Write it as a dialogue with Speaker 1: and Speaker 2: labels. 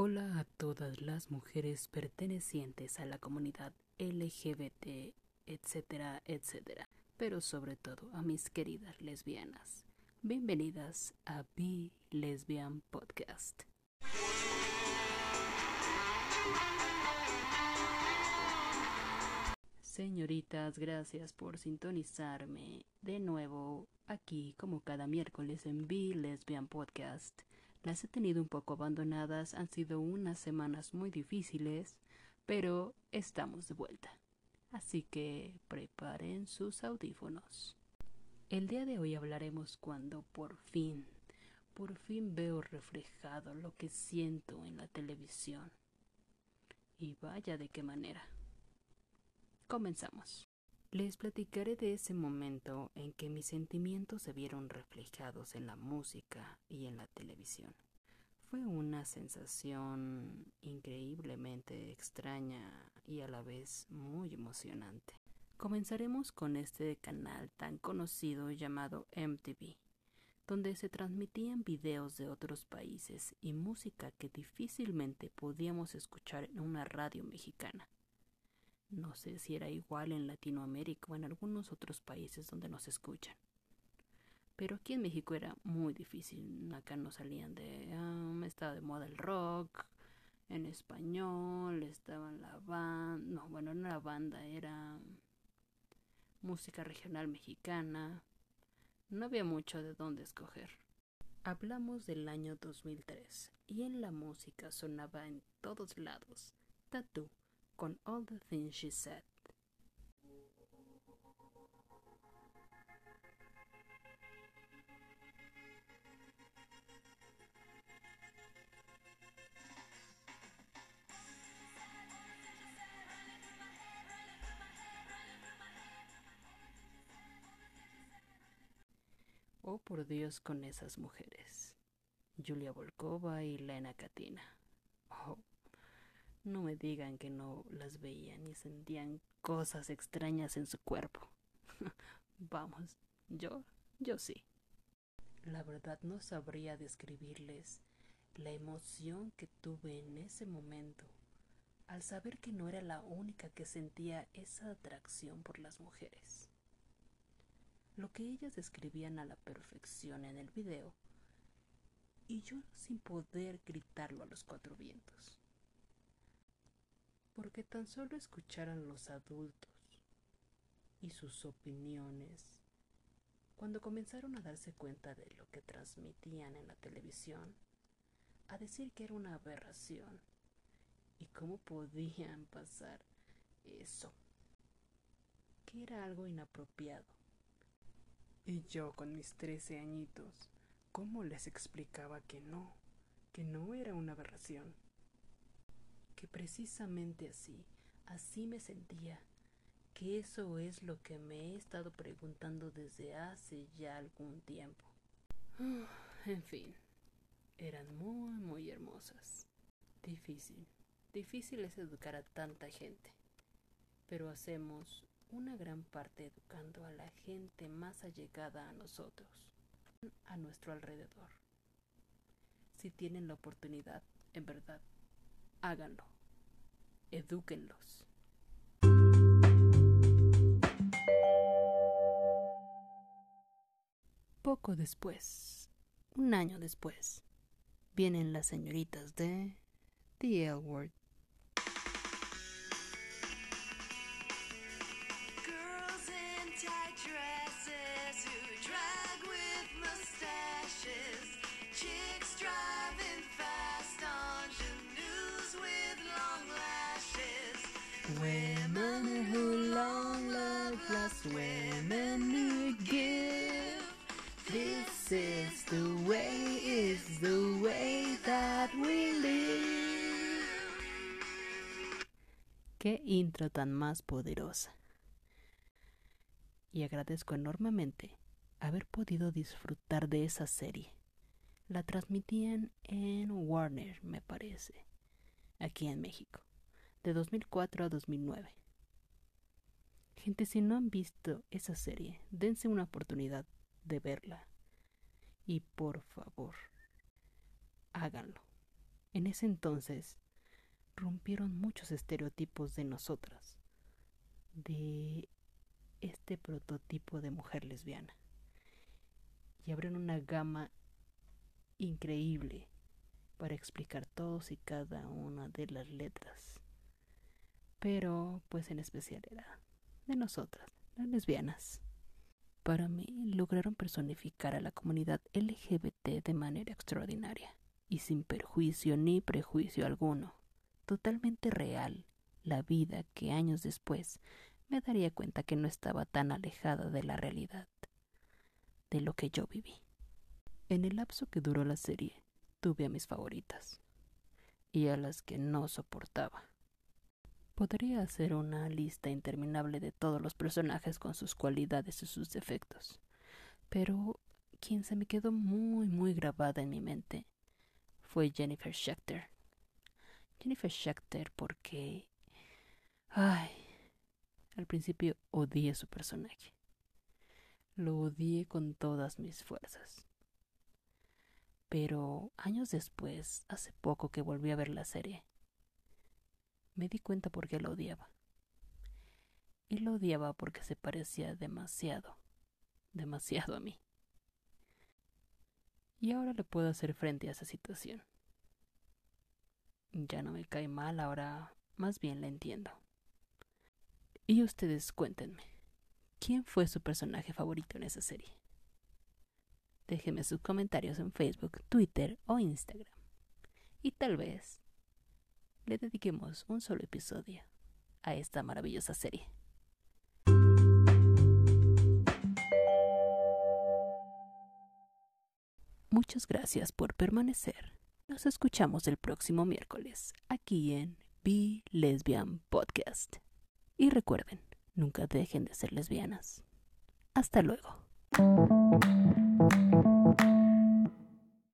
Speaker 1: Hola a todas las mujeres pertenecientes a la comunidad LGBT, etcétera, etcétera, pero sobre todo a mis queridas lesbianas. Bienvenidas a Be Lesbian Podcast. Señoritas, gracias por sintonizarme de nuevo aquí como cada miércoles en Be Lesbian Podcast. Las he tenido un poco abandonadas, han sido unas semanas muy difíciles, pero estamos de vuelta. Así que preparen sus audífonos. El día de hoy hablaremos cuando por fin, por fin veo reflejado lo que siento en la televisión. Y vaya de qué manera. Comenzamos. Les platicaré de ese momento en que mis sentimientos se vieron reflejados en la música y en la televisión. Fue una sensación increíblemente extraña y a la vez muy emocionante. Comenzaremos con este canal tan conocido llamado MTV, donde se transmitían videos de otros países y música que difícilmente podíamos escuchar en una radio mexicana. No sé si era igual en Latinoamérica o en algunos otros países donde nos escuchan. Pero aquí en México era muy difícil. Acá no salían de... Um, estaba de moda el rock. En español estaban la banda... No, bueno, no era banda, era música regional mexicana. No había mucho de dónde escoger. Hablamos del año 2003 y en la música sonaba en todos lados Tattoo con All the Things She Said. Oh por Dios con esas mujeres. Julia Volkova y Lena Katina. No me digan que no las veían y sentían cosas extrañas en su cuerpo. Vamos, yo, yo sí. La verdad no sabría describirles la emoción que tuve en ese momento al saber que no era la única que sentía esa atracción por las mujeres. Lo que ellas describían a la perfección en el video y yo sin poder gritarlo a los cuatro vientos porque tan solo escucharan los adultos y sus opiniones, cuando comenzaron a darse cuenta de lo que transmitían en la televisión, a decir que era una aberración y cómo podían pasar eso, que era algo inapropiado. Y yo con mis trece añitos, ¿cómo les explicaba que no, que no era una aberración? Que precisamente así, así me sentía, que eso es lo que me he estado preguntando desde hace ya algún tiempo. en fin, eran muy, muy hermosas. Difícil, difícil es educar a tanta gente, pero hacemos una gran parte educando a la gente más allegada a nosotros, a nuestro alrededor. Si tienen la oportunidad, en verdad, háganlo. Edúquenlos. Poco después, un año después, vienen las señoritas de The L Women who long love. This is the way, is the way that we live. Qué intro tan más poderosa. Y agradezco enormemente haber podido disfrutar de esa serie. La transmitían en Warner, me parece, aquí en México de 2004 a 2009. Gente, si no han visto esa serie, dense una oportunidad de verla. Y por favor, háganlo. En ese entonces rompieron muchos estereotipos de nosotras, de este prototipo de mujer lesbiana, y abrieron una gama increíble para explicar todos y cada una de las letras. Pero, pues en especial era de nosotras, las lesbianas. Para mí, lograron personificar a la comunidad LGBT de manera extraordinaria y sin perjuicio ni prejuicio alguno, totalmente real, la vida que años después me daría cuenta que no estaba tan alejada de la realidad, de lo que yo viví. En el lapso que duró la serie, tuve a mis favoritas y a las que no soportaba. Podría hacer una lista interminable de todos los personajes con sus cualidades y sus defectos, pero quien se me quedó muy muy grabada en mi mente fue Jennifer Schechter. Jennifer Schechter porque... Ay, al principio odié su personaje. Lo odié con todas mis fuerzas. Pero años después, hace poco que volví a ver la serie, me di cuenta por qué lo odiaba. Y lo odiaba porque se parecía demasiado, demasiado a mí. Y ahora le puedo hacer frente a esa situación. Ya no me cae mal, ahora más bien la entiendo. Y ustedes cuéntenme, ¿quién fue su personaje favorito en esa serie? Déjenme sus comentarios en Facebook, Twitter o Instagram. Y tal vez le dediquemos un solo episodio a esta maravillosa serie. Muchas gracias por permanecer. Nos escuchamos el próximo miércoles aquí en Be Lesbian Podcast. Y recuerden, nunca dejen de ser lesbianas. Hasta luego.